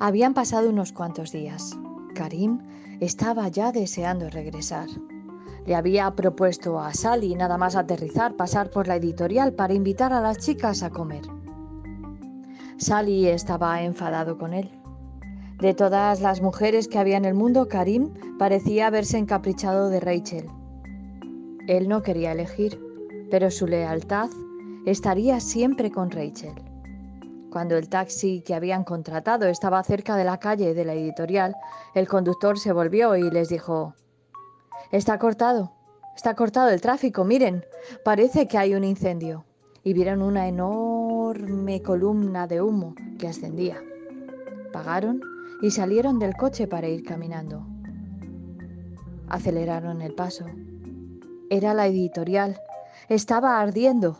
Habían pasado unos cuantos días. Karim estaba ya deseando regresar. Le había propuesto a Sally nada más aterrizar pasar por la editorial para invitar a las chicas a comer. Sally estaba enfadado con él. De todas las mujeres que había en el mundo, Karim parecía haberse encaprichado de Rachel. Él no quería elegir, pero su lealtad estaría siempre con Rachel. Cuando el taxi que habían contratado estaba cerca de la calle de la editorial, el conductor se volvió y les dijo, Está cortado, está cortado el tráfico, miren, parece que hay un incendio. Y vieron una enorme columna de humo que ascendía. Pagaron y salieron del coche para ir caminando. Aceleraron el paso. Era la editorial. Estaba ardiendo.